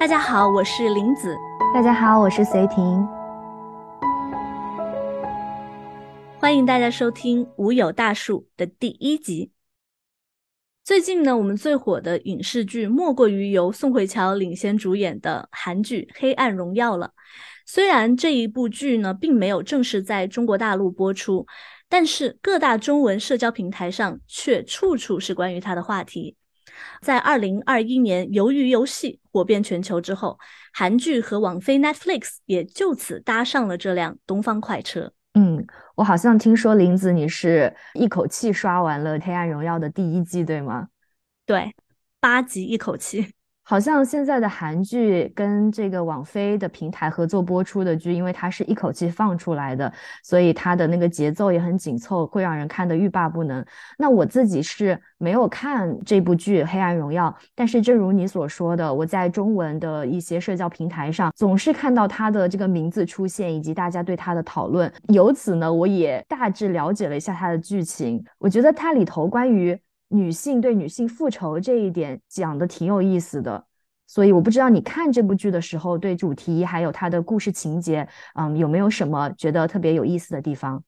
大家好，我是林子。大家好，我是随婷。欢迎大家收听《无有大树》的第一集。最近呢，我们最火的影视剧莫过于由宋慧乔领衔主演的韩剧《黑暗荣耀》了。虽然这一部剧呢，并没有正式在中国大陆播出，但是各大中文社交平台上却处处是关于它的话题。在二零二一年《鱿鱼游戏》火遍全球之后，韩剧和网飞 Netflix 也就此搭上了这辆东方快车。嗯，我好像听说林子你是一口气刷完了《黑暗荣耀》的第一季，对吗？对，八集一口气。好像现在的韩剧跟这个网飞的平台合作播出的剧，因为它是一口气放出来的，所以它的那个节奏也很紧凑，会让人看得欲罢不能。那我自己是没有看这部剧《黑暗荣耀》，但是正如你所说的，我在中文的一些社交平台上总是看到它的这个名字出现，以及大家对它的讨论。由此呢，我也大致了解了一下它的剧情。我觉得它里头关于。女性对女性复仇这一点讲的挺有意思的，所以我不知道你看这部剧的时候，对主题还有它的故事情节，嗯，有没有什么觉得特别有意思的地方？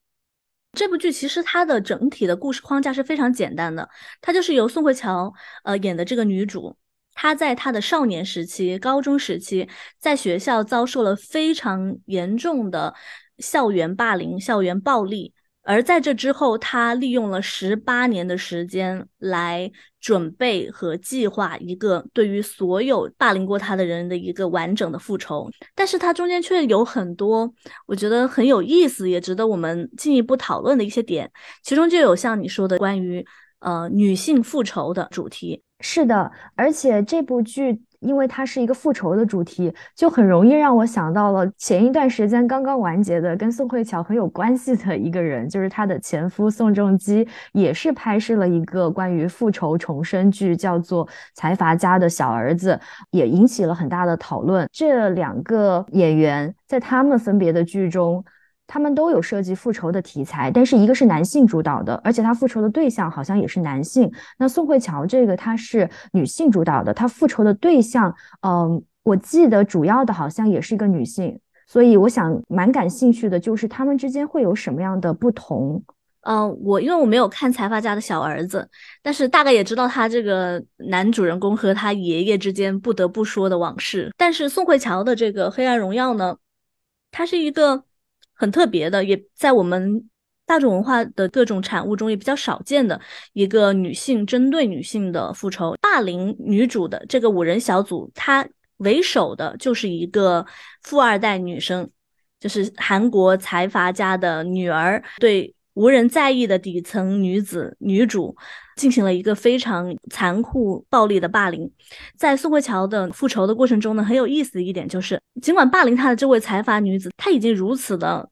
这部剧其实它的整体的故事框架是非常简单的，它就是由宋慧乔呃演的这个女主，她在她的少年时期、高中时期，在学校遭受了非常严重的校园霸凌、校园暴力。而在这之后，他利用了十八年的时间来准备和计划一个对于所有霸凌过他的人的一个完整的复仇。但是，他中间却有很多我觉得很有意思，也值得我们进一步讨论的一些点。其中就有像你说的关于呃女性复仇的主题。是的，而且这部剧。因为它是一个复仇的主题，就很容易让我想到了前一段时间刚刚完结的跟宋慧乔很有关系的一个人，就是她的前夫宋仲基，也是拍摄了一个关于复仇重生剧，叫做《财阀家的小儿子》，也引起了很大的讨论。这两个演员在他们分别的剧中。他们都有涉及复仇的题材，但是一个是男性主导的，而且他复仇的对象好像也是男性。那宋慧乔这个她是女性主导的，她复仇的对象，嗯，我记得主要的好像也是一个女性，所以我想蛮感兴趣的，就是他们之间会有什么样的不同？嗯，我因为我没有看财阀家的小儿子，但是大概也知道他这个男主人公和他爷爷之间不得不说的往事。但是宋慧乔的这个黑暗荣耀呢，它是一个。很特别的，也在我们大众文化的各种产物中也比较少见的一个女性针对女性的复仇霸凌女主的这个五人小组，她为首的就是一个富二代女生，就是韩国财阀家的女儿，对无人在意的底层女子女主。进行了一个非常残酷暴力的霸凌，在宋慧乔的复仇的过程中呢，很有意思的一点就是，尽管霸凌她的这位财阀女子，她已经如此的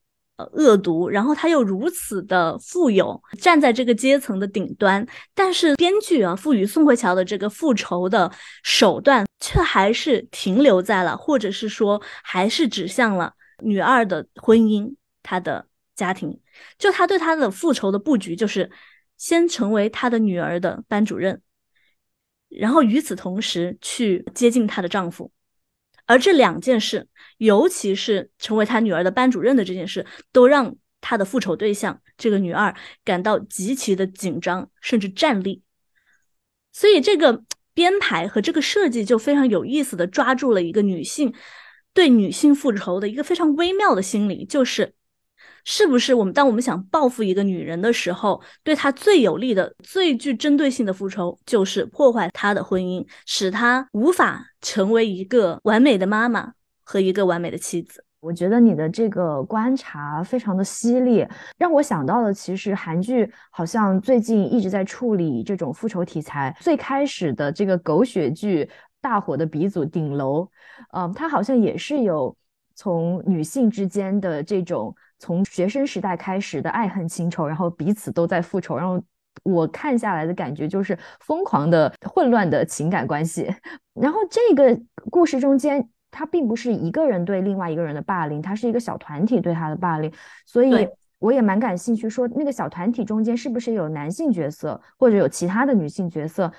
恶毒，然后他又如此的富有，站在这个阶层的顶端，但是编剧啊赋予宋慧乔的这个复仇的手段，却还是停留在了，或者是说还是指向了女二的婚姻，她的家庭，就他对她的复仇的布局就是。先成为他的女儿的班主任，然后与此同时去接近她的丈夫，而这两件事，尤其是成为他女儿的班主任的这件事，都让他的复仇对象这个女二感到极其的紧张，甚至战栗。所以这个编排和这个设计就非常有意思的抓住了一个女性对女性复仇的一个非常微妙的心理，就是。是不是我们当我们想报复一个女人的时候，对她最有利的、最具针对性的复仇，就是破坏她的婚姻，使她无法成为一个完美的妈妈和一个完美的妻子？我觉得你的这个观察非常的犀利，让我想到了，其实韩剧好像最近一直在处理这种复仇题材。最开始的这个狗血剧大火的鼻祖《顶楼》，嗯，它好像也是有从女性之间的这种。从学生时代开始的爱恨情仇，然后彼此都在复仇，然后我看下来的感觉就是疯狂的、混乱的情感关系。然后这个故事中间，他并不是一个人对另外一个人的霸凌，他是一个小团体对他的霸凌。所以我也蛮感兴趣，说那个小团体中间是不是有男性角色，或者有其他的女性角色？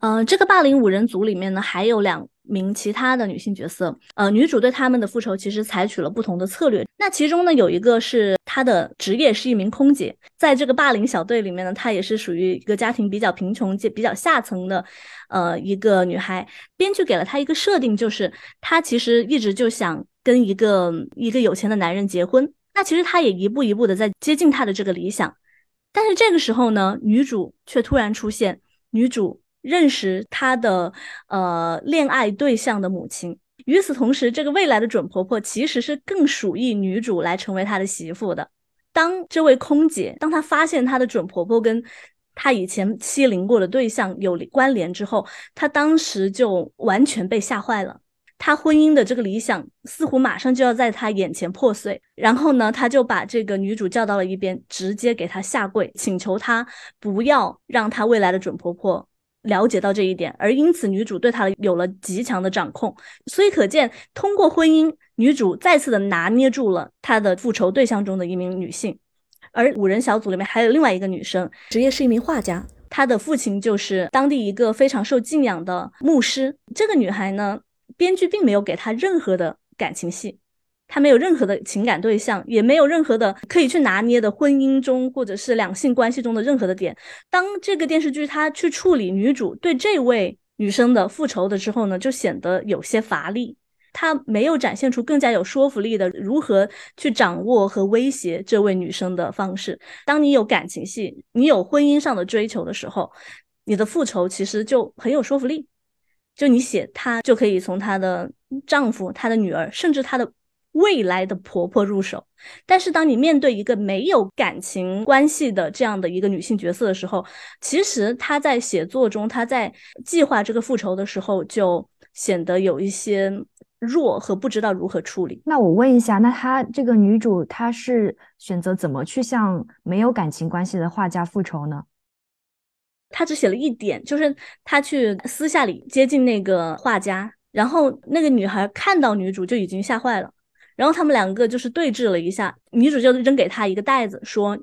呃，这个霸凌五人组里面呢，还有两名其他的女性角色。呃，女主对他们的复仇其实采取了不同的策略。那其中呢，有一个是她的职业是一名空姐，在这个霸凌小队里面呢，她也是属于一个家庭比较贫穷、比较下层的，呃，一个女孩。编剧给了她一个设定，就是她其实一直就想跟一个一个有钱的男人结婚。那其实她也一步一步的在接近她的这个理想。但是这个时候呢，女主却突然出现，女主。认识他的呃恋爱对象的母亲。与此同时，这个未来的准婆婆其实是更属意女主来成为她的媳妇的。当这位空姐，当她发现她的准婆婆跟她以前欺凌过的对象有关联之后，她当时就完全被吓坏了。她婚姻的这个理想似乎马上就要在她眼前破碎。然后呢，她就把这个女主叫到了一边，直接给她下跪，请求她不要让她未来的准婆婆。了解到这一点，而因此女主对他有了极强的掌控，所以可见，通过婚姻，女主再次的拿捏住了她的复仇对象中的一名女性。而五人小组里面还有另外一个女生，职业是一名画家，她的父亲就是当地一个非常受敬仰的牧师。这个女孩呢，编剧并没有给她任何的感情戏。他没有任何的情感对象，也没有任何的可以去拿捏的婚姻中或者是两性关系中的任何的点。当这个电视剧它去处理女主对这位女生的复仇的时候呢，就显得有些乏力。他没有展现出更加有说服力的如何去掌握和威胁这位女生的方式。当你有感情戏，你有婚姻上的追求的时候，你的复仇其实就很有说服力。就你写她就可以从她的丈夫、她的女儿，甚至她的。未来的婆婆入手，但是当你面对一个没有感情关系的这样的一个女性角色的时候，其实她在写作中，她在计划这个复仇的时候，就显得有一些弱和不知道如何处理。那我问一下，那她这个女主，她是选择怎么去向没有感情关系的画家复仇呢？她只写了一点，就是她去私下里接近那个画家，然后那个女孩看到女主就已经吓坏了。然后他们两个就是对峙了一下，女主就扔给他一个袋子，说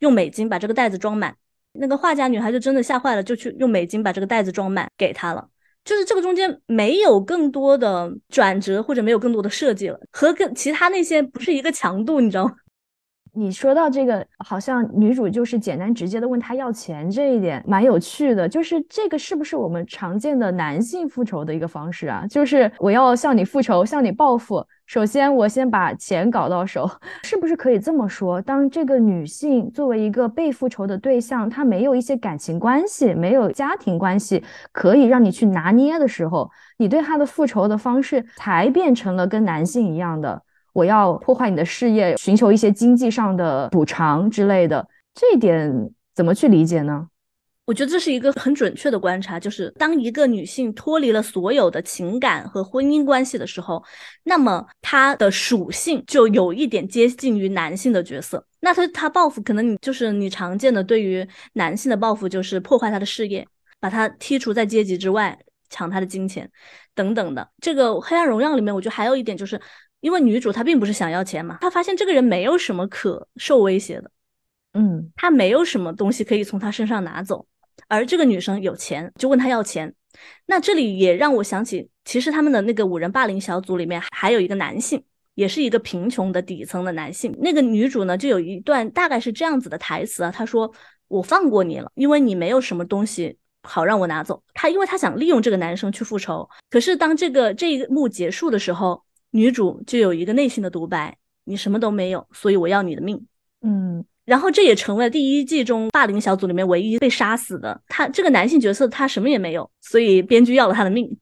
用美金把这个袋子装满。那个画家女孩就真的吓坏了，就去用美金把这个袋子装满给他了。就是这个中间没有更多的转折，或者没有更多的设计了，和跟其他那些不是一个强度，你知道吗？你说到这个，好像女主就是简单直接的问他要钱，这一点蛮有趣的。就是这个是不是我们常见的男性复仇的一个方式啊？就是我要向你复仇，向你报复。首先，我先把钱搞到手，是不是可以这么说？当这个女性作为一个被复仇的对象，她没有一些感情关系，没有家庭关系可以让你去拿捏的时候，你对她的复仇的方式才变成了跟男性一样的。我要破坏你的事业，寻求一些经济上的补偿之类的，这一点怎么去理解呢？我觉得这是一个很准确的观察，就是当一个女性脱离了所有的情感和婚姻关系的时候，那么她的属性就有一点接近于男性的角色。那她她报复，可能你就是你常见的对于男性的报复，就是破坏他的事业，把他剔除在阶级之外，抢他的金钱等等的。这个《黑暗荣耀》里面，我觉得还有一点就是。因为女主她并不是想要钱嘛，她发现这个人没有什么可受威胁的，嗯，她没有什么东西可以从他身上拿走，而这个女生有钱，就问他要钱。那这里也让我想起，其实他们的那个五人霸凌小组里面还有一个男性，也是一个贫穷的底层的男性。那个女主呢，就有一段大概是这样子的台词啊，她说：“我放过你了，因为你没有什么东西好让我拿走。”她因为她想利用这个男生去复仇，可是当这个这一幕结束的时候。女主就有一个内心的独白：“你什么都没有，所以我要你的命。”嗯，然后这也成为了第一季中霸凌小组里面唯一被杀死的他。这个男性角色他什么也没有，所以编剧要了他的命。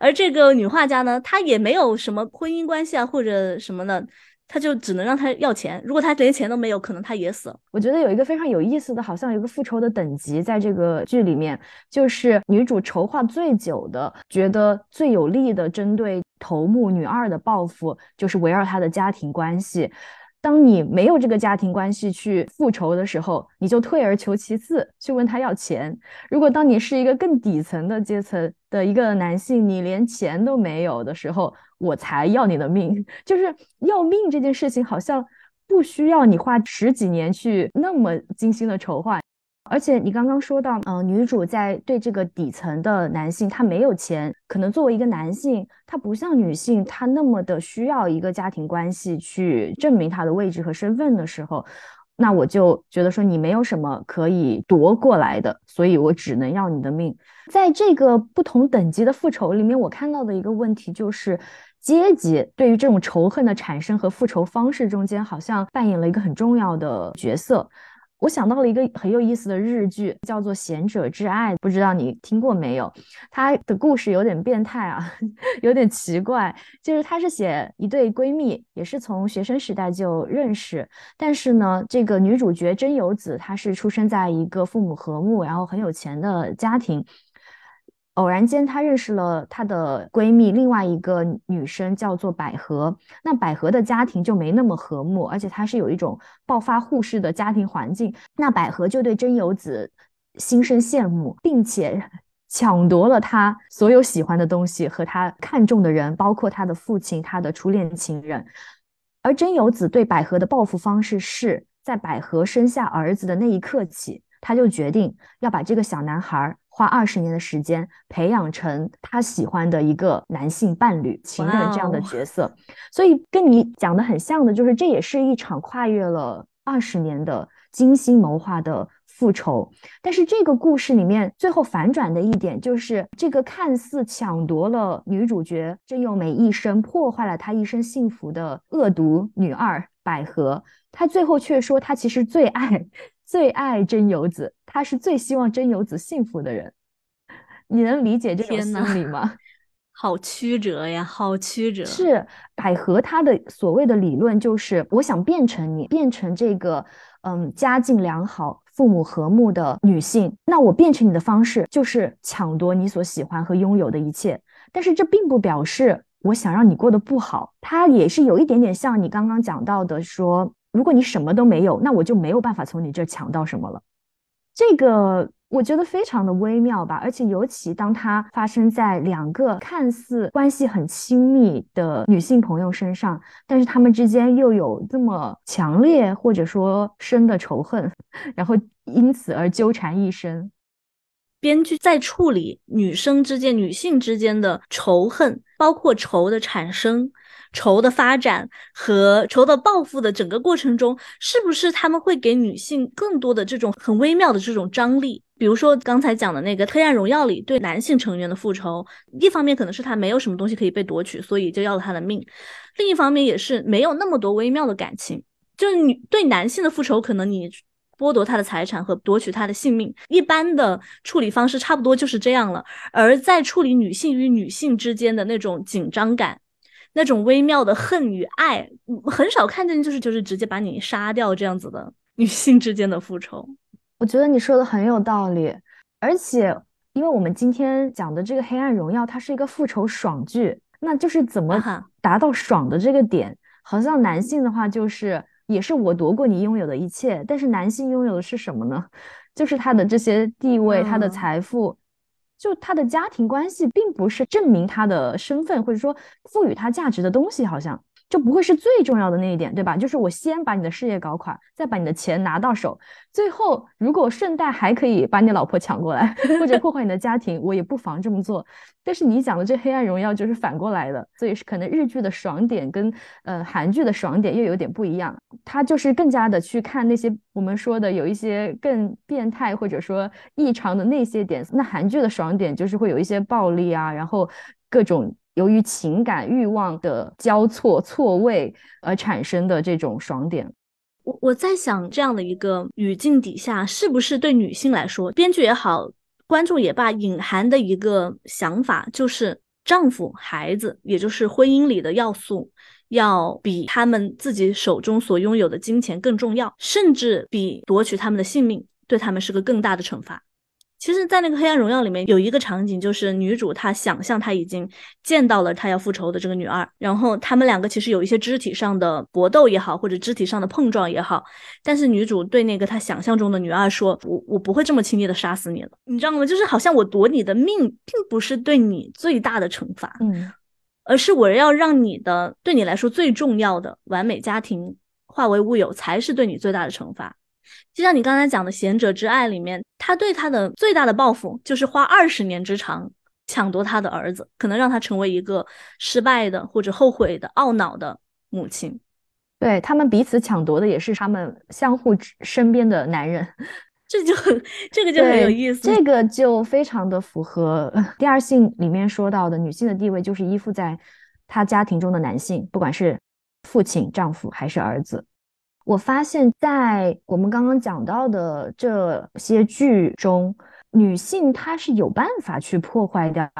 而这个女画家呢，她也没有什么婚姻关系啊，或者什么的。她就只能让他要钱，如果他连钱都没有，可能他也死了。我觉得有一个非常有意思的，好像有一个复仇的等级，在这个剧里面，就是女主筹划最久的，觉得最有利的针对头目女二的报复，就是围绕她的家庭关系。当你没有这个家庭关系去复仇的时候，你就退而求其次去问他要钱。如果当你是一个更底层的阶层的一个男性，你连钱都没有的时候，我才要你的命。就是要命这件事情，好像不需要你花十几年去那么精心的筹划。而且你刚刚说到，嗯，女主在对这个底层的男性，他没有钱，可能作为一个男性，他不像女性，他那么的需要一个家庭关系去证明他的位置和身份的时候，那我就觉得说你没有什么可以夺过来的，所以我只能要你的命。在这个不同等级的复仇里面，我看到的一个问题就是。阶级对于这种仇恨的产生和复仇方式中间，好像扮演了一个很重要的角色。我想到了一个很有意思的日剧，叫做《贤者之爱》，不知道你听过没有？它的故事有点变态啊，有点奇怪。就是它是写一对闺蜜，也是从学生时代就认识，但是呢，这个女主角真由子，她是出生在一个父母和睦，然后很有钱的家庭。偶然间，她认识了她的闺蜜，另外一个女生叫做百合。那百合的家庭就没那么和睦，而且她是有一种暴发户式的家庭环境。那百合就对真由子心生羡慕，并且 抢夺了她所有喜欢的东西和她看中的人，包括她的父亲、她的初恋情人。而真由子对百合的报复方式是在百合生下儿子的那一刻起，他就决定要把这个小男孩。花二十年的时间培养成他喜欢的一个男性伴侣、情人这样的角色，所以跟你讲的很像的，就是这也是一场跨越了二十年的精心谋划的复仇。但是这个故事里面最后反转的一点，就是这个看似抢夺了女主角真由美一生、破坏了她一生幸福的恶毒女二百合，她最后却说她其实最爱。最爱真由子，他是最希望真由子幸福的人。你能理解这种心理吗？好曲折呀，好曲折。是百合，她的所谓的理论就是，我想变成你，变成这个嗯家境良好、父母和睦的女性。那我变成你的方式就是抢夺你所喜欢和拥有的一切。但是这并不表示我想让你过得不好，它也是有一点点像你刚刚讲到的说。如果你什么都没有，那我就没有办法从你这抢到什么了。这个我觉得非常的微妙吧，而且尤其当它发生在两个看似关系很亲密的女性朋友身上，但是他们之间又有这么强烈或者说深的仇恨，然后因此而纠缠一生。编剧在处理女生之间、女性之间的仇恨，包括仇的产生。仇的发展和仇的报复的整个过程中，是不是他们会给女性更多的这种很微妙的这种张力？比如说刚才讲的那个《黑暗荣耀》里对男性成员的复仇，一方面可能是他没有什么东西可以被夺取，所以就要了他的命；另一方面也是没有那么多微妙的感情。就是女对男性的复仇，可能你剥夺他的财产和夺取他的性命，一般的处理方式差不多就是这样了。而在处理女性与女性之间的那种紧张感。那种微妙的恨与爱，很少看见，就是就是直接把你杀掉这样子的女性之间的复仇。我觉得你说的很有道理，而且因为我们今天讲的这个《黑暗荣耀》，它是一个复仇爽剧，那就是怎么达到爽的这个点？好像男性的话就是也是我夺过你拥有的一切，但是男性拥有的是什么呢？就是他的这些地位，他的财富。就他的家庭关系，并不是证明他的身份，或者说赋予他价值的东西，好像。就不会是最重要的那一点，对吧？就是我先把你的事业搞垮，再把你的钱拿到手，最后如果顺带还可以把你老婆抢过来，或者破坏你的家庭，我也不妨这么做。但是你讲的这《黑暗荣耀》就是反过来的，所以是可能日剧的爽点跟呃韩剧的爽点又有点不一样。它就是更加的去看那些我们说的有一些更变态或者说异常的那些点。那韩剧的爽点就是会有一些暴力啊，然后各种。由于情感欲望的交错错位而产生的这种爽点，我我在想，这样的一个语境底下，是不是对女性来说，编剧也好，观众也罢，隐含的一个想法，就是丈夫、孩子，也就是婚姻里的要素，要比他们自己手中所拥有的金钱更重要，甚至比夺取他们的性命，对他们是个更大的惩罚。其实，在那个《黑暗荣耀》里面有一个场景，就是女主她想象她已经见到了她要复仇的这个女二，然后他们两个其实有一些肢体上的搏斗也好，或者肢体上的碰撞也好，但是女主对那个她想象中的女二说：“我我不会这么轻易的杀死你了，你知道吗？就是好像我夺你的命，并不是对你最大的惩罚，嗯，而是我要让你的对你来说最重要的完美家庭化为乌有，才是对你最大的惩罚。”就像你刚才讲的《贤者之爱》里面，他对他的最大的报复就是花二十年之长抢夺他的儿子，可能让他成为一个失败的或者后悔的、懊恼的母亲。对他们彼此抢夺的也是他们相互身边的男人。这就很，这个就很有意思。这个就非常的符合 第二性里面说到的女性的地位，就是依附在她家庭中的男性，不管是父亲、丈夫还是儿子。我发现，在我们刚刚讲到的这些剧中，女性她是有办法去破坏掉。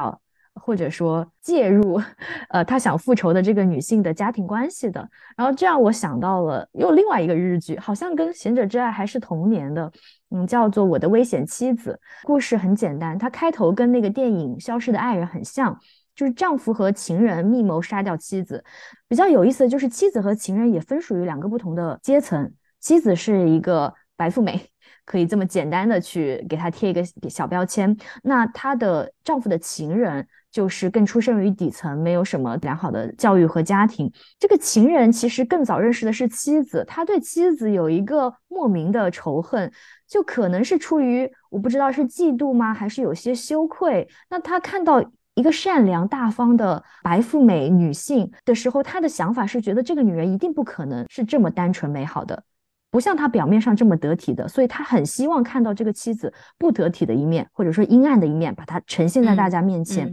或者说介入，呃，她想复仇的这个女性的家庭关系的，然后这样我想到了又另外一个日剧，好像跟《贤者之爱》还是同年的，嗯，叫做《我的危险妻子》。故事很简单，它开头跟那个电影《消失的爱人》很像，就是丈夫和情人密谋杀掉妻子。比较有意思的就是妻子和情人也分属于两个不同的阶层，妻子是一个白富美。可以这么简单的去给她贴一个小标签。那她的丈夫的情人就是更出生于底层，没有什么良好的教育和家庭。这个情人其实更早认识的是妻子，他对妻子有一个莫名的仇恨，就可能是出于我不知道是嫉妒吗，还是有些羞愧。那他看到一个善良大方的白富美女性的时候，她的想法是觉得这个女人一定不可能是这么单纯美好的。不像她表面上这么得体的，所以她很希望看到这个妻子不得体的一面，或者说阴暗的一面，把它呈现在大家面前。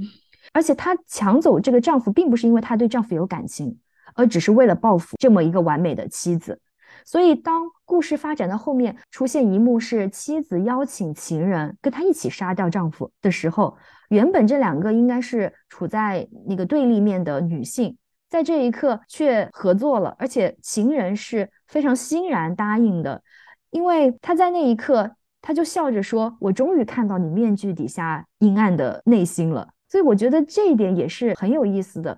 而且她抢走这个丈夫，并不是因为她对丈夫有感情，而只是为了报复这么一个完美的妻子。所以，当故事发展到后面，出现一幕是妻子邀请情人跟她一起杀掉丈夫的时候，原本这两个应该是处在那个对立面的女性。在这一刻却合作了，而且情人是非常欣然答应的，因为他在那一刻他就笑着说：“我终于看到你面具底下阴暗的内心了。”所以我觉得这一点也是很有意思的。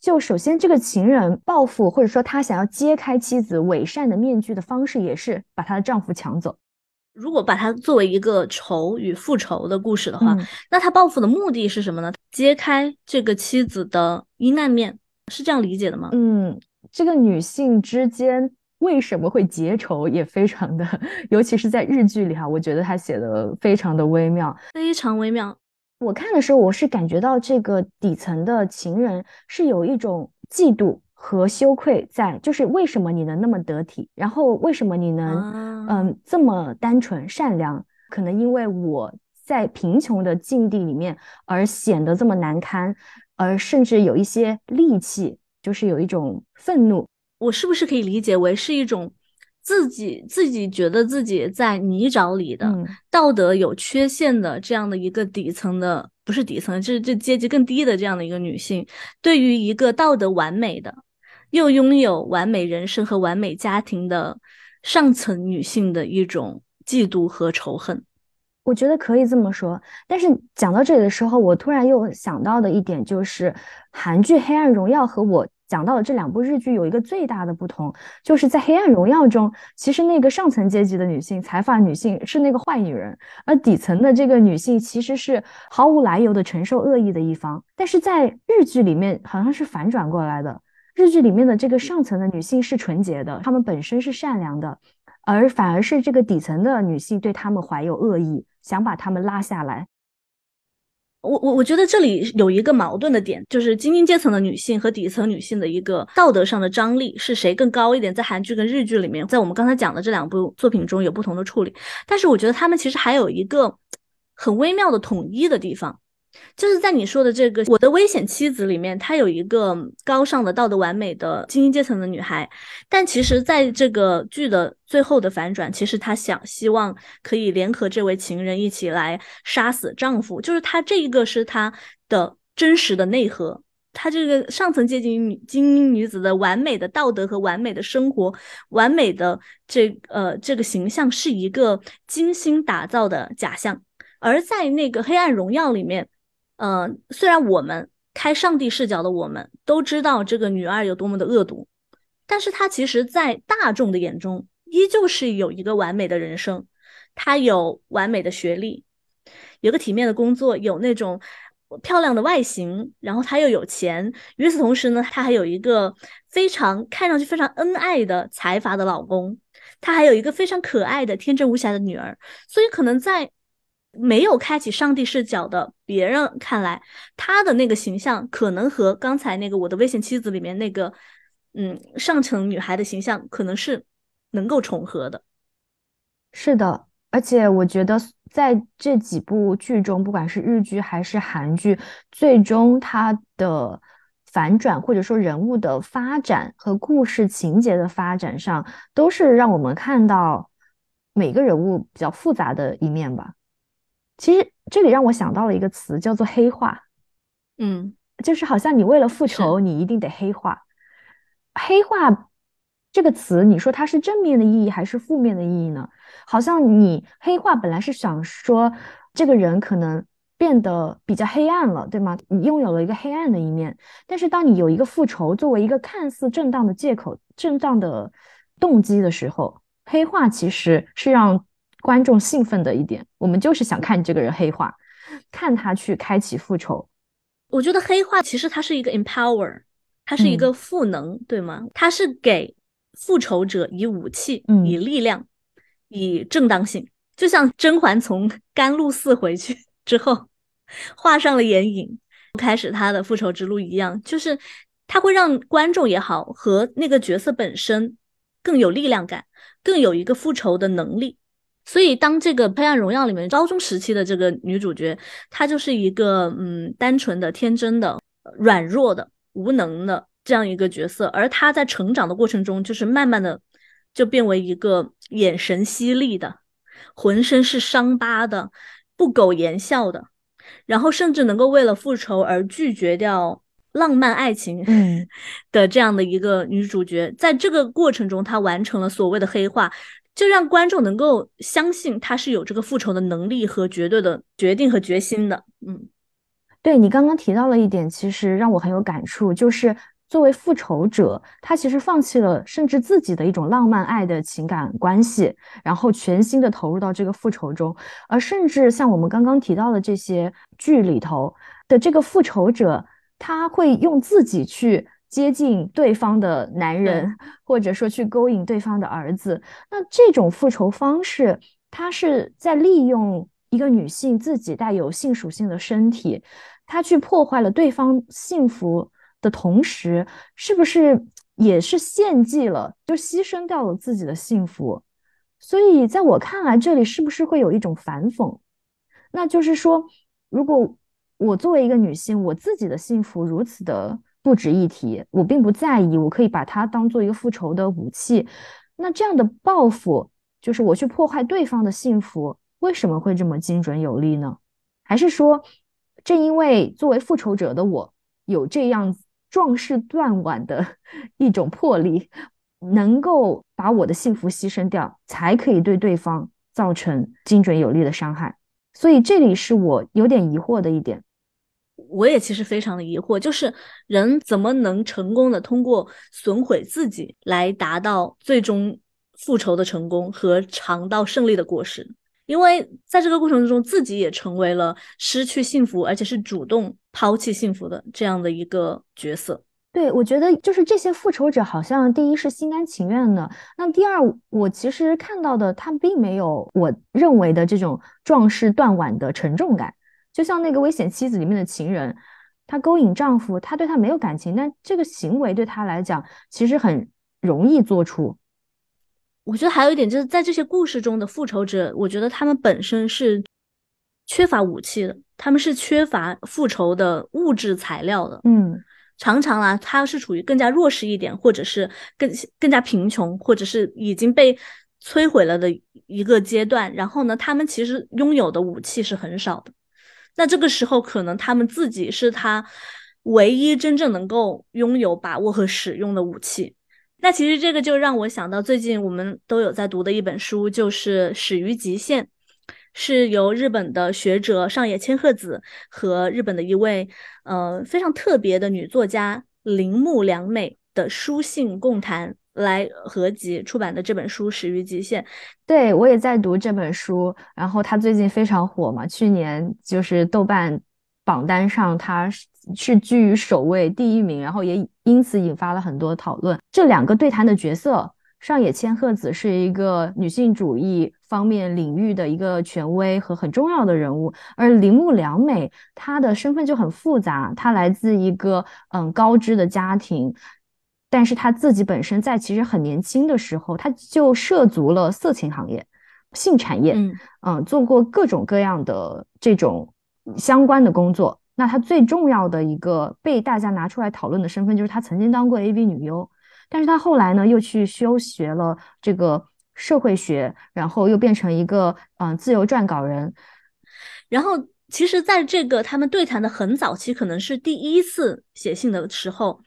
就首先，这个情人报复或者说他想要揭开妻子伪善的面具的方式，也是把她的丈夫抢走。如果把它作为一个仇与复仇的故事的话，那他报复的目的是什么呢？揭开这个妻子的阴暗面。是这样理解的吗？嗯，这个女性之间为什么会结仇，也非常的，尤其是在日剧里哈，我觉得他写的非常的微妙，非常微妙。我看的时候，我是感觉到这个底层的情人是有一种嫉妒和羞愧在，就是为什么你能那么得体，然后为什么你能嗯这么单纯善良？可能因为我在贫穷的境地里面而显得这么难堪。而甚至有一些戾气，就是有一种愤怒。我是不是可以理解为是一种自己自己觉得自己在泥沼里的道德有缺陷的这样的一个底层的，不是底层，就是这阶级更低的这样的一个女性，对于一个道德完美的，又拥有完美人生和完美家庭的上层女性的一种嫉妒和仇恨。我觉得可以这么说，但是讲到这里的时候，我突然又想到的一点就是，韩剧《黑暗荣耀》和我讲到的这两部日剧有一个最大的不同，就是在《黑暗荣耀》中，其实那个上层阶级的女性、财阀女性是那个坏女人，而底层的这个女性其实是毫无来由的承受恶意的一方。但是在日剧里面，好像是反转过来的，日剧里面的这个上层的女性是纯洁的，她们本身是善良的，而反而是这个底层的女性对她们怀有恶意。想把他们拉下来，我我我觉得这里有一个矛盾的点，就是精英阶层的女性和底层女性的一个道德上的张力是谁更高一点？在韩剧跟日剧里面，在我们刚才讲的这两部作品中有不同的处理，但是我觉得他们其实还有一个很微妙的统一的地方。就是在你说的这个《我的危险妻子》里面，她有一个高尚的道德完美的精英阶层的女孩，但其实在这个剧的最后的反转，其实她想希望可以联合这位情人一起来杀死丈夫，就是她这一个是她的真实的内核，她这个上层阶级女精英女子的完美的道德和完美的生活，完美的这呃这个形象是一个精心打造的假象，而在那个《黑暗荣耀》里面。嗯，虽然我们开上帝视角的我们都知道这个女二有多么的恶毒，但是她其实，在大众的眼中，依旧是有一个完美的人生。她有完美的学历，有个体面的工作，有那种漂亮的外形，然后她又有钱。与此同时呢，她还有一个非常看上去非常恩爱的财阀的老公。他还有一个非常可爱的天真无瑕的女儿，所以可能在没有开启上帝视角的别人看来，他的那个形象可能和刚才那个《我的危险妻子》里面那个嗯上层女孩的形象可能是能够重合的。是的，而且我觉得在这几部剧中，不管是日剧还是韩剧，最终它的。反转或者说人物的发展和故事情节的发展上，都是让我们看到每个人物比较复杂的一面吧。其实这里让我想到了一个词，叫做黑化。嗯，就是好像你为了复仇，你一定得黑化。黑化这个词，你说它是正面的意义还是负面的意义呢？好像你黑化本来是想说这个人可能。变得比较黑暗了，对吗？你拥有了一个黑暗的一面，但是当你有一个复仇作为一个看似正当的借口、正当的动机的时候，黑化其实是让观众兴奋的一点。我们就是想看这个人黑化，看他去开启复仇。我觉得黑化其实它是一个 empower，它是一个赋能，对吗？它是给复仇者以武器、以力量、以正当性，就像甄嬛从甘露寺回去。之后，画上了眼影，开始她的复仇之路一样，就是他会让观众也好和那个角色本身更有力量感，更有一个复仇的能力。所以，当这个《黑暗荣耀》里面高中时期的这个女主角，她就是一个嗯单纯的、天真的、软弱的、无能的这样一个角色，而她在成长的过程中，就是慢慢的就变为一个眼神犀利的、浑身是伤疤的。不苟言笑的，然后甚至能够为了复仇而拒绝掉浪漫爱情 的这样的一个女主角，在这个过程中，她完成了所谓的黑化，就让观众能够相信他是有这个复仇的能力和绝对的决定和决心的。嗯，对你刚刚提到了一点，其实让我很有感触，就是。作为复仇者，他其实放弃了甚至自己的一种浪漫爱的情感关系，然后全心的投入到这个复仇中。而甚至像我们刚刚提到的这些剧里头的这个复仇者，他会用自己去接近对方的男人，或者说去勾引对方的儿子。那这种复仇方式，他是在利用一个女性自己带有性属性的身体，他去破坏了对方幸福。的同时，是不是也是献祭了，就牺牲掉了自己的幸福？所以，在我看来，这里是不是会有一种反讽？那就是说，如果我作为一个女性，我自己的幸福如此的不值一提，我并不在意，我可以把它当做一个复仇的武器。那这样的报复，就是我去破坏对方的幸福，为什么会这么精准有力呢？还是说，正因为作为复仇者的我有这样？壮士断腕的 一种魄力，能够把我的幸福牺牲掉，才可以对对方造成精准有力的伤害。所以这里是我有点疑惑的一点。我也其实非常的疑惑，就是人怎么能成功的通过损毁自己来达到最终复仇的成功和尝到胜利的果实？因为在这个过程中，自己也成为了失去幸福，而且是主动抛弃幸福的这样的一个角色。对，我觉得就是这些复仇者好像第一是心甘情愿的，那第二，我其实看到的他并没有我认为的这种壮士断腕的沉重感。就像那个危险妻子里面的情人，她勾引丈夫，她对他没有感情，但这个行为对她来讲其实很容易做出。我觉得还有一点就是在这些故事中的复仇者，我觉得他们本身是缺乏武器的，他们是缺乏复仇的物质材料的。嗯，常常啊，他是处于更加弱势一点，或者是更更加贫穷，或者是已经被摧毁了的一个阶段。然后呢，他们其实拥有的武器是很少的。那这个时候，可能他们自己是他唯一真正能够拥有、把握和使用的武器。那其实这个就让我想到最近我们都有在读的一本书，就是《始于极限》，是由日本的学者上野千鹤子和日本的一位呃非常特别的女作家铃木良美的书信共谈来合集出版的这本书《始于极限》。对我也在读这本书，然后它最近非常火嘛，去年就是豆瓣榜单上它是居于首位第一名，然后也。因此引发了很多讨论。这两个对谈的角色上野千鹤子是一个女性主义方面领域的一个权威和很重要的人物，而铃木良美她的身份就很复杂，她来自一个嗯高知的家庭，但是他自己本身在其实很年轻的时候，他就涉足了色情行业、性产业，嗯嗯，做过各种各样的这种相关的工作。那他最重要的一个被大家拿出来讨论的身份，就是他曾经当过 AV 女优。但是他后来呢，又去修学了这个社会学，然后又变成一个嗯自由撰稿人。然后，其实，在这个他们对谈的很早期，可能是第一次写信的时候，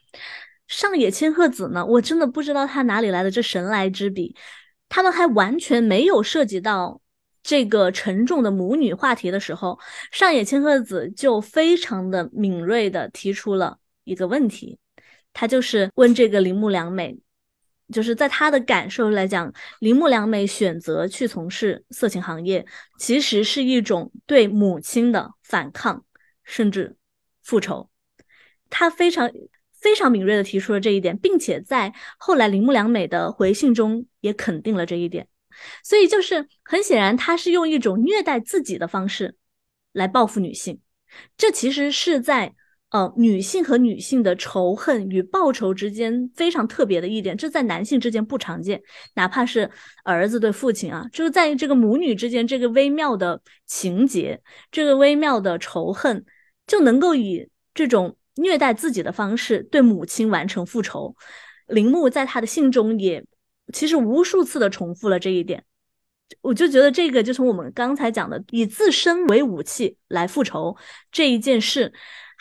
上野千鹤子呢，我真的不知道他哪里来的这神来之笔，他们还完全没有涉及到这个沉重的母女话题的时候，上野千鹤子就非常的敏锐的提出了一个问题。他就是问这个铃木良美，就是在他的感受来讲，铃木良美选择去从事色情行业，其实是一种对母亲的反抗，甚至复仇。他非常非常敏锐的提出了这一点，并且在后来铃木良美的回信中也肯定了这一点。所以就是很显然，他是用一种虐待自己的方式来报复女性。这其实是在。呃，女性和女性的仇恨与报仇之间非常特别的一点，这在男性之间不常见，哪怕是儿子对父亲啊，就是在这个母女之间这个微妙的情节，这个微妙的仇恨，就能够以这种虐待自己的方式对母亲完成复仇。铃木在他的信中也其实无数次的重复了这一点，我就觉得这个就从我们刚才讲的以自身为武器来复仇这一件事。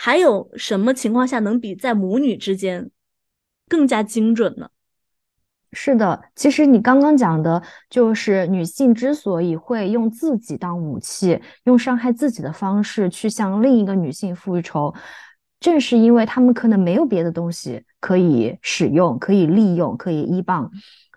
还有什么情况下能比在母女之间更加精准呢？是的，其实你刚刚讲的就是女性之所以会用自己当武器，用伤害自己的方式去向另一个女性复仇，正是因为他们可能没有别的东西可以使用、可以利用、可以依傍，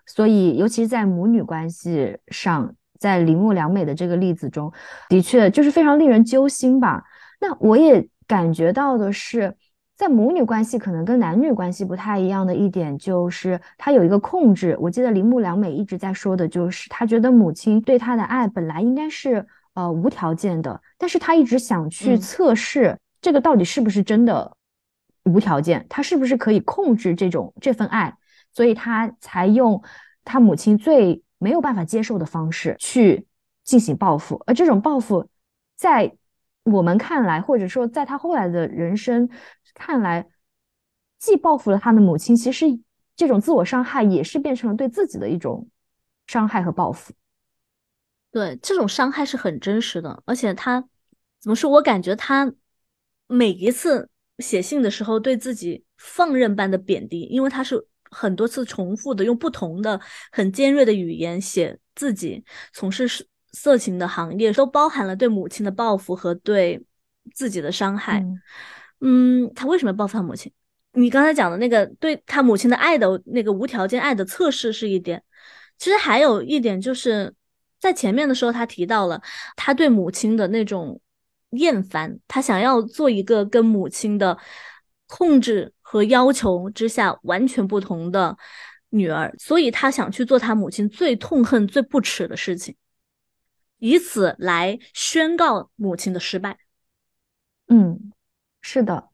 所以尤其是在母女关系上，在铃木良美的这个例子中，的确就是非常令人揪心吧。那我也。感觉到的是，在母女关系可能跟男女关系不太一样的一点，就是他有一个控制。我记得铃木良美一直在说的，就是他觉得母亲对他的爱本来应该是呃无条件的，但是他一直想去测试这个到底是不是真的无条件，他是不是可以控制这种这份爱，所以他才用他母亲最没有办法接受的方式去进行报复，而这种报复在。我们看来，或者说在他后来的人生看来，既报复了他的母亲，其实这种自我伤害也是变成了对自己的一种伤害和报复。对，这种伤害是很真实的，而且他怎么说？我感觉他每一次写信的时候，对自己放任般的贬低，因为他是很多次重复的用不同的很尖锐的语言写自己从事。色情的行业都包含了对母亲的报复和对自己的伤害。嗯，他为什么要报复他母亲？你刚才讲的那个对他母亲的爱的那个无条件爱的测试是一点，其实还有一点就是在前面的时候他提到了他对母亲的那种厌烦，他想要做一个跟母亲的控制和要求之下完全不同的女儿，所以他想去做他母亲最痛恨、最不耻的事情。以此来宣告母亲的失败。嗯，是的，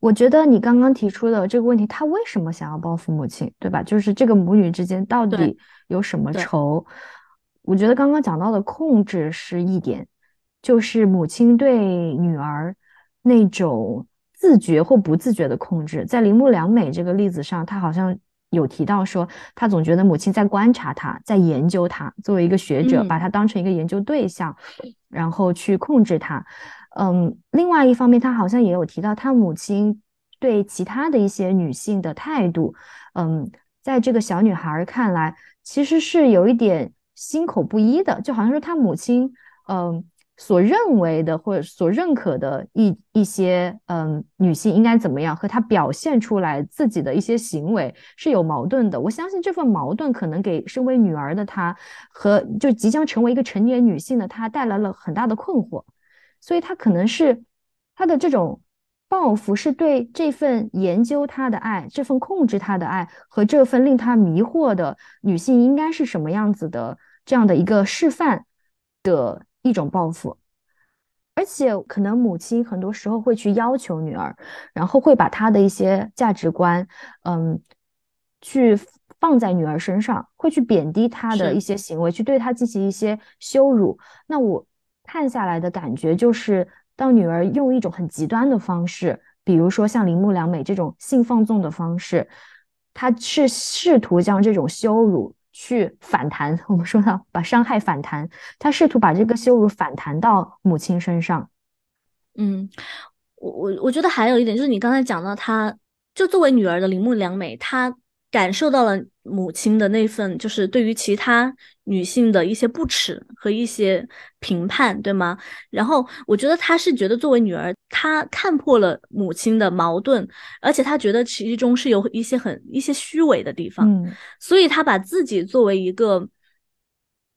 我觉得你刚刚提出的这个问题，他为什么想要报复母亲，对吧？就是这个母女之间到底有什么仇？我觉得刚刚讲到的控制是一点，就是母亲对女儿那种自觉或不自觉的控制。在铃木良美这个例子上，她好像。有提到说，她总觉得母亲在观察她，在研究她。作为一个学者，把她当成一个研究对象，然后去控制她。嗯，另外一方面，她好像也有提到她母亲对其他的一些女性的态度。嗯，在这个小女孩看来，其实是有一点心口不一的，就好像说她母亲，嗯。所认为的或者所认可的一一些嗯女性应该怎么样，和她表现出来自己的一些行为是有矛盾的。我相信这份矛盾可能给身为女儿的她和就即将成为一个成年女性的她带来了很大的困惑，所以她可能是她的这种报复是对这份研究他的爱、这份控制他的爱和这份令他迷惑的女性应该是什么样子的这样的一个示范的一种报复。而且，可能母亲很多时候会去要求女儿，然后会把她的一些价值观，嗯，去放在女儿身上，会去贬低她的一些行为，去对她进行一些羞辱。那我看下来的感觉就是。当女儿用一种很极端的方式，比如说像铃木良美这种性放纵的方式，她是试图将这种羞辱去反弹。我们说到把伤害反弹，他试图把这个羞辱反弹到母亲身上。嗯，我我我觉得还有一点就是你刚才讲到，他就作为女儿的铃木良美，她。感受到了母亲的那份，就是对于其他女性的一些不耻和一些评判，对吗？然后我觉得她是觉得作为女儿，她看破了母亲的矛盾，而且她觉得其中是有一些很一些虚伪的地方，嗯所以她把自己作为一个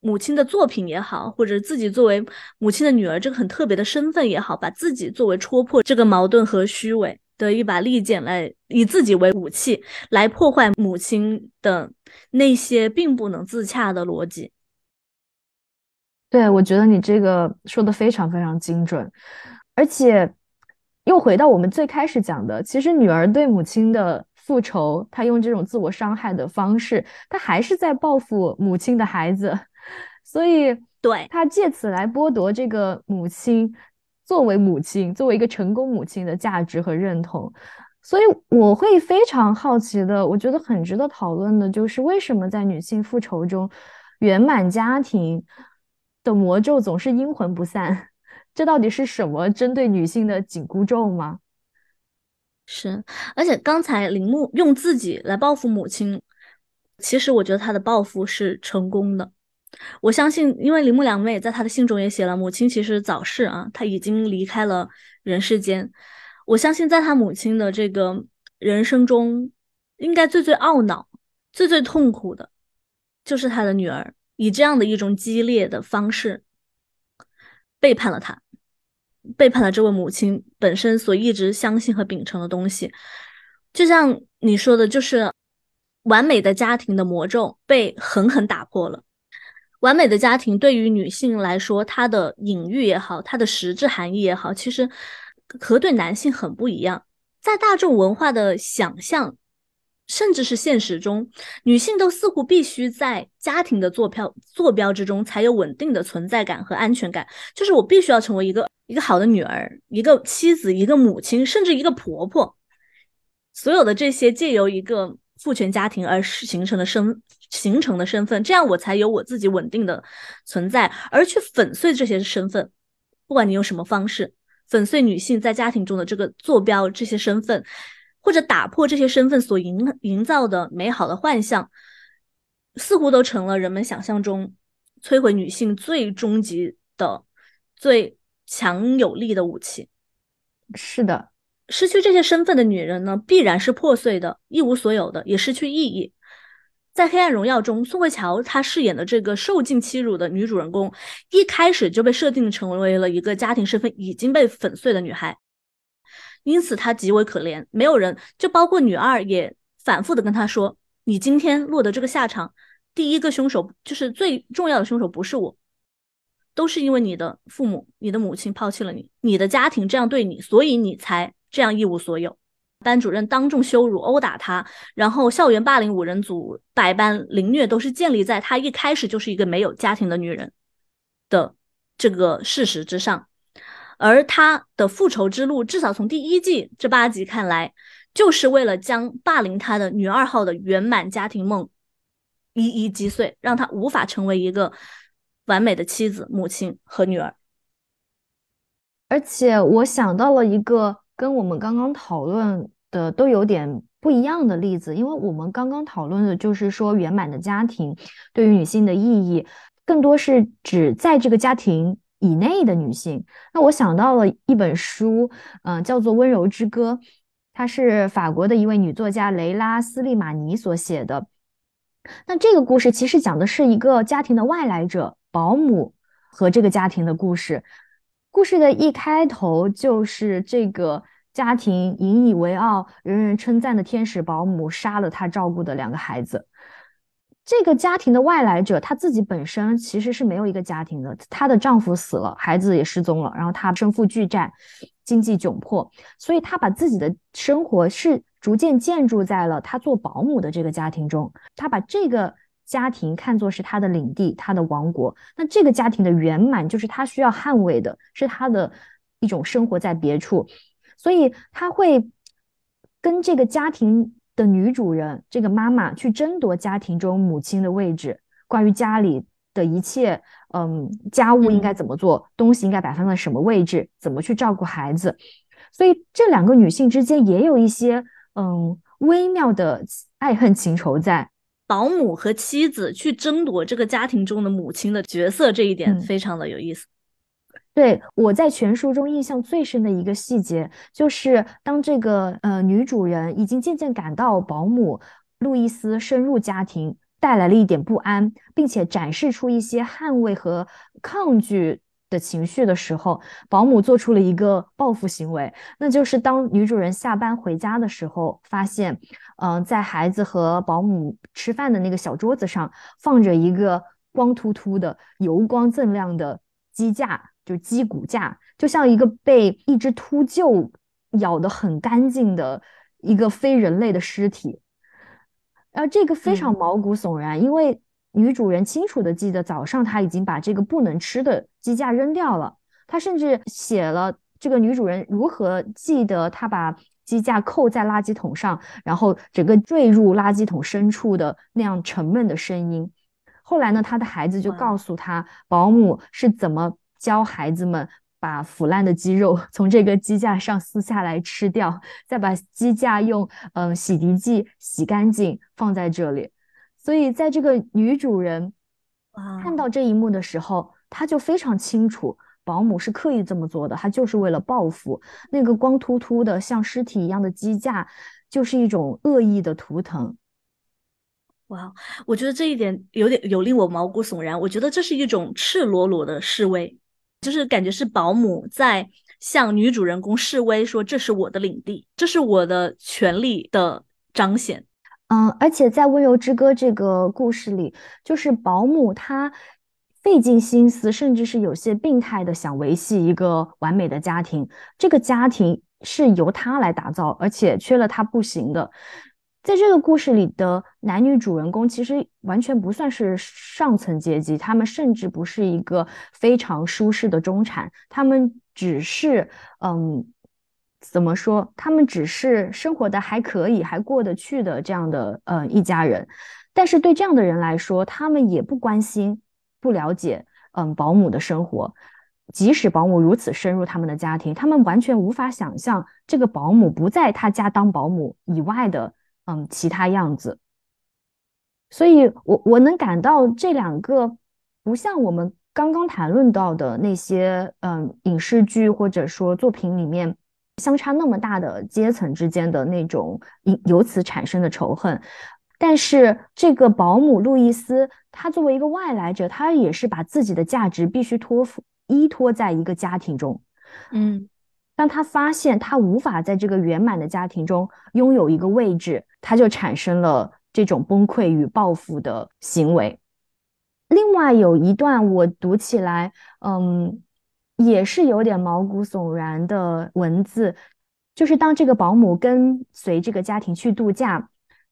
母亲的作品也好，或者自己作为母亲的女儿这个很特别的身份也好，把自己作为戳破这个矛盾和虚伪。的一把利剑来以自己为武器来破坏母亲的那些并不能自洽的逻辑。对，我觉得你这个说的非常非常精准，而且又回到我们最开始讲的，其实女儿对母亲的复仇，她用这种自我伤害的方式，她还是在报复母亲的孩子，所以对她借此来剥夺这个母亲。作为母亲，作为一个成功母亲的价值和认同，所以我会非常好奇的，我觉得很值得讨论的，就是为什么在女性复仇中，圆满家庭的魔咒总是阴魂不散？这到底是什么针对女性的紧箍咒吗？是，而且刚才铃木用自己来报复母亲，其实我觉得他的报复是成功的。我相信，因为铃木良美在她的信中也写了，母亲其实早逝啊，她已经离开了人世间。我相信，在她母亲的这个人生中，应该最最懊恼、最最痛苦的，就是她的女儿以这样的一种激烈的方式背叛了她，背叛了这位母亲本身所一直相信和秉承的东西。就像你说的，就是完美的家庭的魔咒被狠狠打破了。完美的家庭对于女性来说，它的隐喻也好，它的实质含义也好，其实和对男性很不一样。在大众文化的想象，甚至是现实中，女性都似乎必须在家庭的坐标坐标之中才有稳定的存在感和安全感。就是我必须要成为一个一个好的女儿，一个妻子，一个母亲，甚至一个婆婆。所有的这些借由一个父权家庭而形成的身。形成的身份，这样我才有我自己稳定的存在。而去粉碎这些身份，不管你用什么方式粉碎女性在家庭中的这个坐标，这些身份，或者打破这些身份所营营造的美好的幻象，似乎都成了人们想象中摧毁女性最终极的、最强有力的武器。是的，失去这些身份的女人呢，必然是破碎的、一无所有的，也失去意义。在《黑暗荣耀》中，宋慧乔她饰演的这个受尽欺辱的女主人公，一开始就被设定成为了一个家庭身份已经被粉碎的女孩，因此她极为可怜。没有人，就包括女二，也反复的跟她说：“你今天落得这个下场，第一个凶手就是最重要的凶手，不是我，都是因为你的父母、你的母亲抛弃了你，你的家庭这样对你，所以你才这样一无所有。”班主任当众羞辱、殴打他，然后校园霸凌五人组、百般凌虐，都是建立在他一开始就是一个没有家庭的女人的这个事实之上。而他的复仇之路，至少从第一季这八集看来，就是为了将霸凌他的女二号的圆满家庭梦一一击碎，让他无法成为一个完美的妻子、母亲和女儿。而且我想到了一个。跟我们刚刚讨论的都有点不一样的例子，因为我们刚刚讨论的就是说圆满的家庭对于女性的意义，更多是指在这个家庭以内的女性。那我想到了一本书，嗯，叫做《温柔之歌》，它是法国的一位女作家雷拉斯利马尼所写的。那这个故事其实讲的是一个家庭的外来者保姆和这个家庭的故事。故事的一开头就是这个家庭引以为傲、人人称赞的天使保姆杀了她照顾的两个孩子。这个家庭的外来者，她自己本身其实是没有一个家庭的，她的丈夫死了，孩子也失踪了，然后她身负巨债，经济窘迫，所以她把自己的生活是逐渐建筑在了她做保姆的这个家庭中。她把这个家庭看作是他的领地，他的王国。那这个家庭的圆满，就是他需要捍卫的，是他的一种生活在别处，所以他会跟这个家庭。的女主人，这个妈妈去争夺家庭中母亲的位置，关于家里的一切，嗯，家务应该怎么做，东西应该摆放在什么位置，怎么去照顾孩子，所以这两个女性之间也有一些嗯微妙的爱恨情仇在。保姆和妻子去争夺这个家庭中的母亲的角色，这一点非常的有意思。对我在全书中印象最深的一个细节，就是当这个呃女主人已经渐渐感到保姆路易斯深入家庭带来了一点不安，并且展示出一些捍卫和抗拒的情绪的时候，保姆做出了一个报复行为，那就是当女主人下班回家的时候，发现，嗯，在孩子和保姆吃饭的那个小桌子上放着一个光秃秃的、油光锃亮的鸡架。就是鸡骨架，就像一个被一只秃鹫咬得很干净的一个非人类的尸体，然后这个非常毛骨悚然，因为女主人清楚的记得早上她已经把这个不能吃的鸡架扔掉了，她甚至写了这个女主人如何记得她把鸡架扣在垃圾桶上，然后整个坠入垃圾桶深处的那样沉闷的声音。后来呢，他的孩子就告诉他，保姆是怎么。教孩子们把腐烂的鸡肉从这个鸡架上撕下来吃掉，再把鸡架用嗯洗涤剂洗干净放在这里。所以，在这个女主人看到这一幕的时候，她就非常清楚保姆是刻意这么做的，他就是为了报复。那个光秃秃的像尸体一样的鸡架，就是一种恶意的图腾。哇，我觉得这一点有点有令我毛骨悚然。我觉得这是一种赤裸裸的示威。就是感觉是保姆在向女主人公示威，说这是我的领地，这是我的权利的彰显。嗯，而且在《温柔之歌》这个故事里，就是保姆她费尽心思，甚至是有些病态的想维系一个完美的家庭。这个家庭是由他来打造，而且缺了他不行的。在这个故事里的男女主人公其实完全不算是上层阶级，他们甚至不是一个非常舒适的中产，他们只是，嗯，怎么说？他们只是生活的还可以，还过得去的这样的，呃，一家人。但是对这样的人来说，他们也不关心、不了解，嗯，保姆的生活。即使保姆如此深入他们的家庭，他们完全无法想象这个保姆不在他家当保姆以外的。嗯，其他样子，所以我我能感到这两个不像我们刚刚谈论到的那些嗯影视剧或者说作品里面相差那么大的阶层之间的那种由由此产生的仇恨，但是这个保姆路易斯，他作为一个外来者，他也是把自己的价值必须托付依托在一个家庭中，嗯。当他发现他无法在这个圆满的家庭中拥有一个位置，他就产生了这种崩溃与报复的行为。另外有一段我读起来，嗯，也是有点毛骨悚然的文字，就是当这个保姆跟随这个家庭去度假。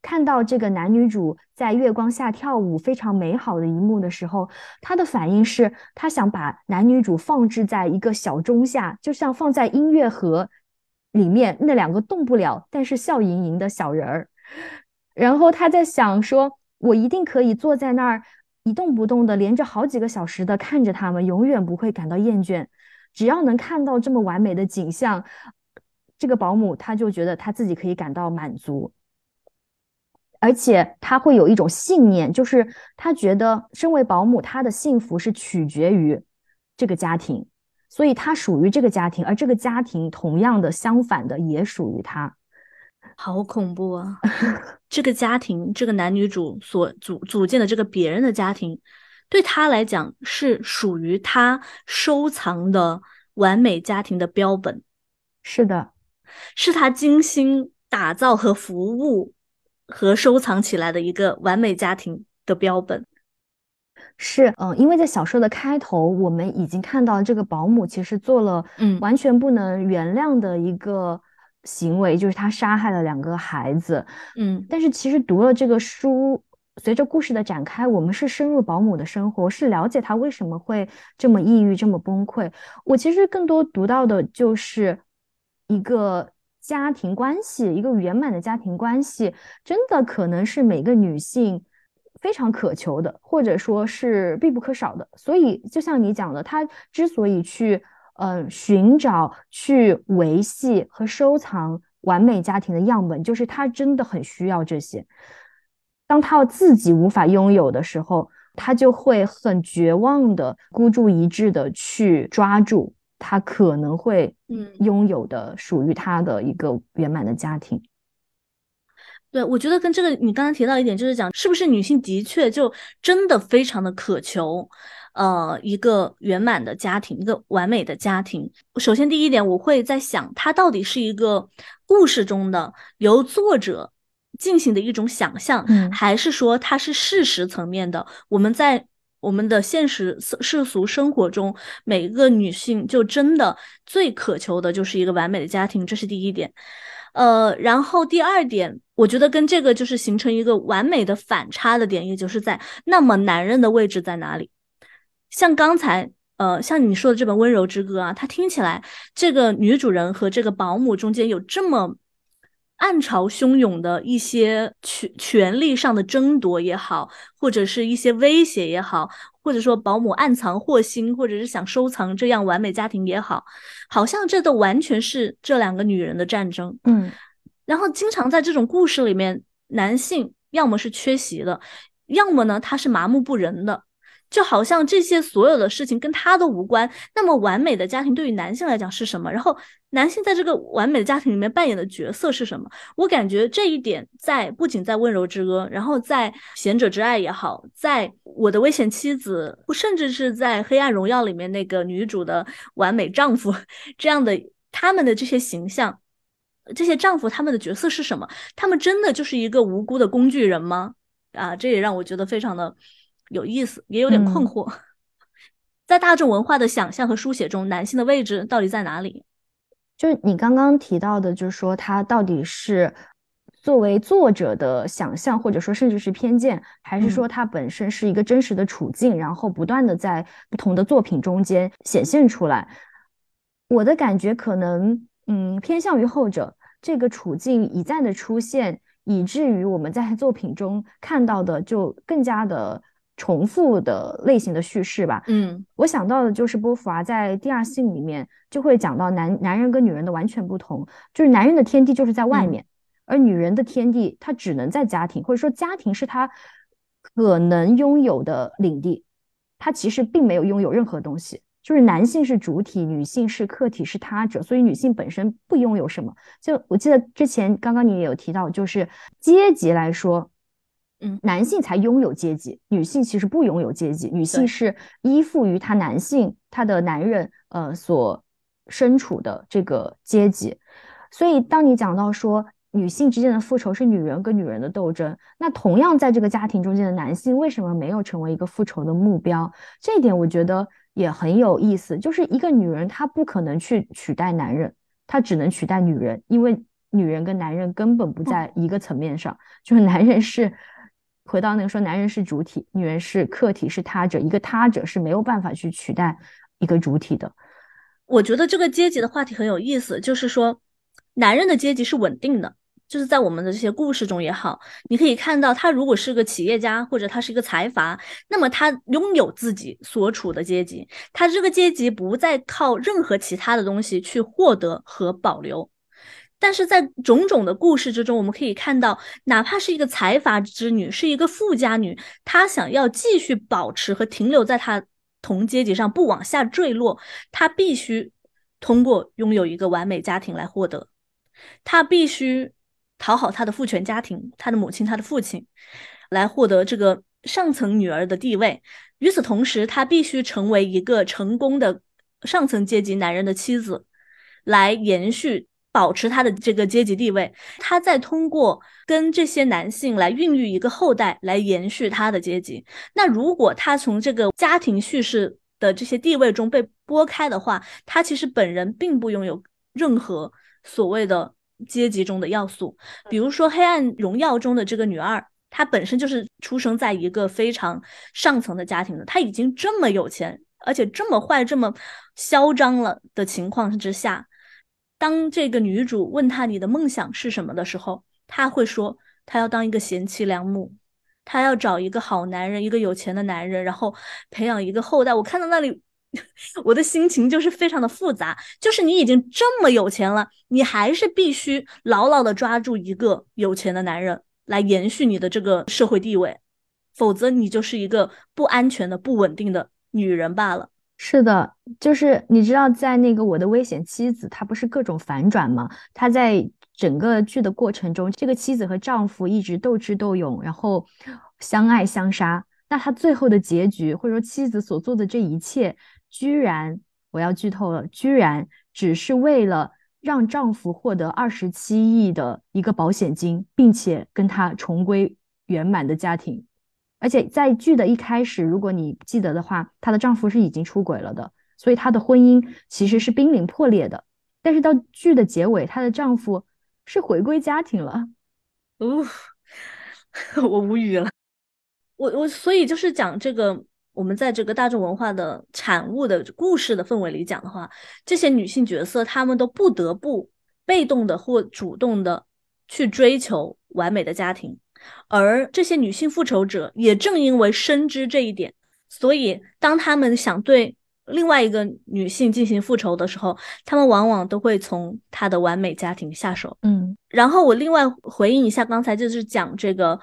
看到这个男女主在月光下跳舞非常美好的一幕的时候，他的反应是他想把男女主放置在一个小钟下，就像放在音乐盒里面那两个动不了但是笑盈盈的小人儿。然后他在想说，我一定可以坐在那儿一动不动的，连着好几个小时的看着他们，永远不会感到厌倦。只要能看到这么完美的景象，这个保姆他就觉得他自己可以感到满足。而且他会有一种信念，就是他觉得身为保姆，他的幸福是取决于这个家庭，所以他属于这个家庭，而这个家庭同样的相反的也属于他。好恐怖啊！这个家庭，这个男女主所组组建的这个别人的家庭，对他来讲是属于他收藏的完美家庭的标本。是的。是他精心打造和服务和收藏起来的一个完美家庭的标本。是，嗯，因为在小说的开头，我们已经看到这个保姆其实做了，嗯，完全不能原谅的一个行为，就是他杀害了两个孩子，嗯。但是其实读了这个书，随着故事的展开，我们是深入保姆的生活，是了解她为什么会这么抑郁、这么崩溃。我其实更多读到的就是一个家庭关系，一个圆满的家庭关系，真的可能是每个女性。非常渴求的，或者说是必不可少的。所以，就像你讲的，她之所以去，呃，寻找、去维系和收藏完美家庭的样本，就是他真的很需要这些。当他自己无法拥有的时候，他就会很绝望的孤注一掷的去抓住他可能会嗯拥有的属于他的一个圆满的家庭。对，我觉得跟这个你刚刚提到一点，就是讲是不是女性的确就真的非常的渴求，呃，一个圆满的家庭，一个完美的家庭。首先第一点，我会在想，它到底是一个故事中的由作者进行的一种想象，还是说它是事实层面的？我们在我们的现实世俗生活中，每个女性就真的最渴求的就是一个完美的家庭，这是第一点。呃，然后第二点，我觉得跟这个就是形成一个完美的反差的点，也就是在那么男人的位置在哪里？像刚才，呃，像你说的这本《温柔之歌》啊，它听起来这个女主人和这个保姆中间有这么暗潮汹涌的一些权权力上的争夺也好，或者是一些威胁也好。或者说保姆暗藏祸心，或者是想收藏这样完美家庭也好，好像这都完全是这两个女人的战争。嗯，然后经常在这种故事里面，男性要么是缺席的，要么呢他是麻木不仁的。就好像这些所有的事情跟他都无关。那么完美的家庭对于男性来讲是什么？然后男性在这个完美的家庭里面扮演的角色是什么？我感觉这一点在不仅在《温柔之歌》，然后在《贤者之爱》也好，在我的危险妻子，甚至是在《黑暗荣耀》里面那个女主的完美丈夫 这样的他们的这些形象，这些丈夫他们的角色是什么？他们真的就是一个无辜的工具人吗？啊，这也让我觉得非常的。有意思，也有点困惑。在大众文化的想象和书写中，男性的位置到底在哪里？就是你刚刚提到的，就是说他到底是作为作者的想象，或者说甚至是偏见，还是说他本身是一个真实的处境，然后不断的在不同的作品中间显现出来？我的感觉可能，嗯，偏向于后者。这个处境一再的出现，以至于我们在作品中看到的就更加的。重复的类型的叙事吧，嗯，我想到的就是波伏娃在第二性里面就会讲到男男人跟女人的完全不同，就是男人的天地就是在外面，而女人的天地她只能在家庭，或者说家庭是她可能拥有的领地，她其实并没有拥有任何东西，就是男性是主体，女性是客体，是他者，所以女性本身不拥有什么。就我记得之前刚刚你也有提到，就是阶级来说。嗯，男性才拥有阶级，女性其实不拥有阶级，女性是依附于她男性她的男人呃所身处的这个阶级。所以，当你讲到说女性之间的复仇是女人跟女人的斗争，那同样在这个家庭中间的男性为什么没有成为一个复仇的目标？这一点我觉得也很有意思。就是一个女人她不可能去取代男人，她只能取代女人，因为女人跟男人根本不在一个层面上，就是男人是。回到那个说，男人是主体，女人是客体，是他者。一个他者是没有办法去取代一个主体的。我觉得这个阶级的话题很有意思，就是说，男人的阶级是稳定的，就是在我们的这些故事中也好，你可以看到，他如果是个企业家或者他是一个财阀，那么他拥有自己所处的阶级，他这个阶级不再靠任何其他的东西去获得和保留。但是在种种的故事之中，我们可以看到，哪怕是一个财阀之女，是一个富家女，她想要继续保持和停留在她同阶级上，不往下坠落，她必须通过拥有一个完美家庭来获得。她必须讨好她的父权家庭，她的母亲，她的父亲，来获得这个上层女儿的地位。与此同时，她必须成为一个成功的上层阶级男人的妻子，来延续。保持他的这个阶级地位，他在通过跟这些男性来孕育一个后代，来延续他的阶级。那如果他从这个家庭叙事的这些地位中被拨开的话，他其实本人并不拥有任何所谓的阶级中的要素。比如说《黑暗荣耀》中的这个女二，她本身就是出生在一个非常上层的家庭的，她已经这么有钱，而且这么坏、这么嚣张了的情况之下。当这个女主问他你的梦想是什么的时候，他会说他要当一个贤妻良母，他要找一个好男人，一个有钱的男人，然后培养一个后代。我看到那里，我的心情就是非常的复杂。就是你已经这么有钱了，你还是必须牢牢的抓住一个有钱的男人来延续你的这个社会地位，否则你就是一个不安全的、不稳定的女人罢了。是的，就是你知道，在那个我的危险妻子，她不是各种反转吗？她在整个剧的过程中，这个妻子和丈夫一直斗智斗勇，然后相爱相杀。那她最后的结局，或者说妻子所做的这一切，居然我要剧透了，居然只是为了让丈夫获得二十七亿的一个保险金，并且跟他重归圆满的家庭。而且在剧的一开始，如果你记得的话，她的丈夫是已经出轨了的，所以她的婚姻其实是濒临破裂的。但是到剧的结尾，她的丈夫是回归家庭了。哦，我无语了。我我所以就是讲这个，我们在这个大众文化的产物的故事的氛围里讲的话，这些女性角色她们都不得不被动的或主动的去追求完美的家庭。而这些女性复仇者也正因为深知这一点，所以当他们想对另外一个女性进行复仇的时候，他们往往都会从她的完美家庭下手。嗯，然后我另外回应一下，刚才就是讲这个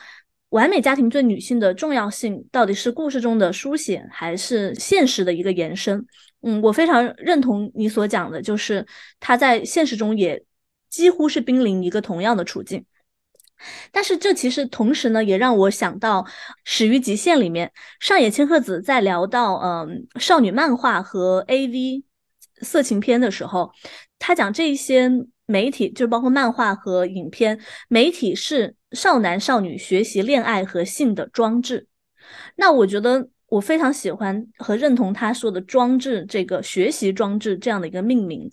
完美家庭对女性的重要性，到底是故事中的书写还是现实的一个延伸？嗯，我非常认同你所讲的，就是她在现实中也几乎是濒临一个同样的处境。但是这其实同时呢，也让我想到《始于极限》里面上野千鹤子在聊到嗯少女漫画和 AV 色情片的时候，他讲这些媒体就包括漫画和影片，媒体是少男少女学习恋爱和性的装置。那我觉得我非常喜欢和认同他说的“装置”这个学习装置这样的一个命名，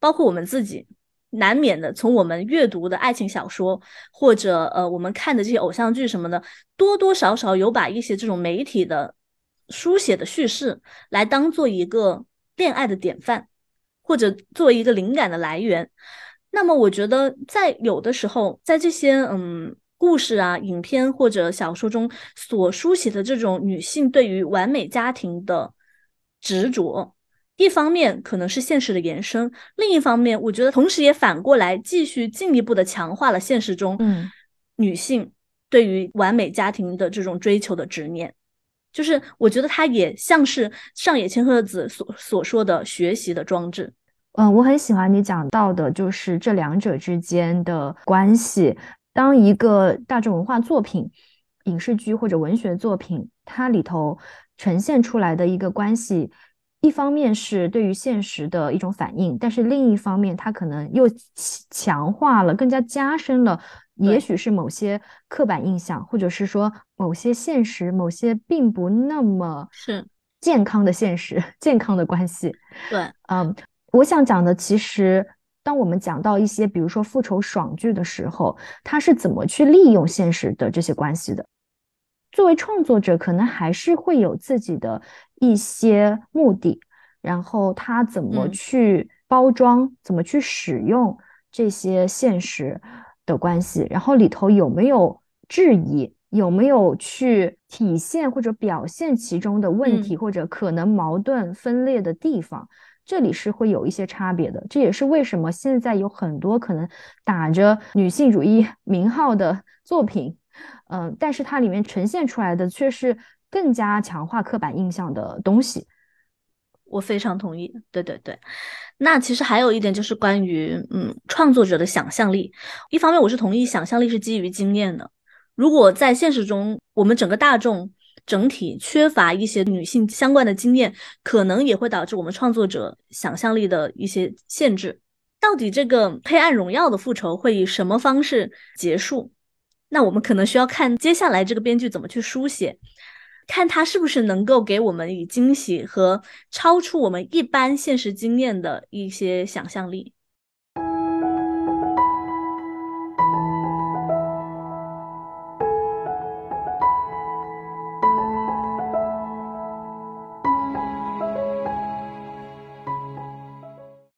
包括我们自己。难免的，从我们阅读的爱情小说，或者呃，我们看的这些偶像剧什么的，多多少少有把一些这种媒体的书写的叙事来当做一个恋爱的典范，或者作为一个灵感的来源。那么，我觉得在有的时候，在这些嗯故事啊、影片或者小说中所书写的这种女性对于完美家庭的执着。一方面可能是现实的延伸，另一方面，我觉得同时也反过来继续进一步的强化了现实中，嗯，女性对于完美家庭的这种追求的执念，就是我觉得它也像是上野千鹤子所所说的学习的装置。嗯，我很喜欢你讲到的，就是这两者之间的关系。当一个大众文化作品、影视剧或者文学作品，它里头呈现出来的一个关系。一方面是对于现实的一种反应，但是另一方面，它可能又强化了、更加加深了，也许是某些刻板印象，或者是说某些现实、某些并不那么是健康的现实、健康的关系。对，嗯，我想讲的，其实当我们讲到一些，比如说复仇爽剧的时候，它是怎么去利用现实的这些关系的？作为创作者，可能还是会有自己的一些目的，然后他怎么去包装，怎么去使用这些现实的关系，然后里头有没有质疑，有没有去体现或者表现其中的问题，或者可能矛盾分裂的地方，这里是会有一些差别的。这也是为什么现在有很多可能打着女性主义名号的作品。嗯，但是它里面呈现出来的却是更加强化刻板印象的东西。我非常同意。对对对，那其实还有一点就是关于嗯创作者的想象力。一方面我是同意想象力是基于经验的。如果在现实中我们整个大众整体缺乏一些女性相关的经验，可能也会导致我们创作者想象力的一些限制。到底这个黑暗荣耀的复仇会以什么方式结束？那我们可能需要看接下来这个编剧怎么去书写，看他是不是能够给我们以惊喜和超出我们一般现实经验的一些想象力。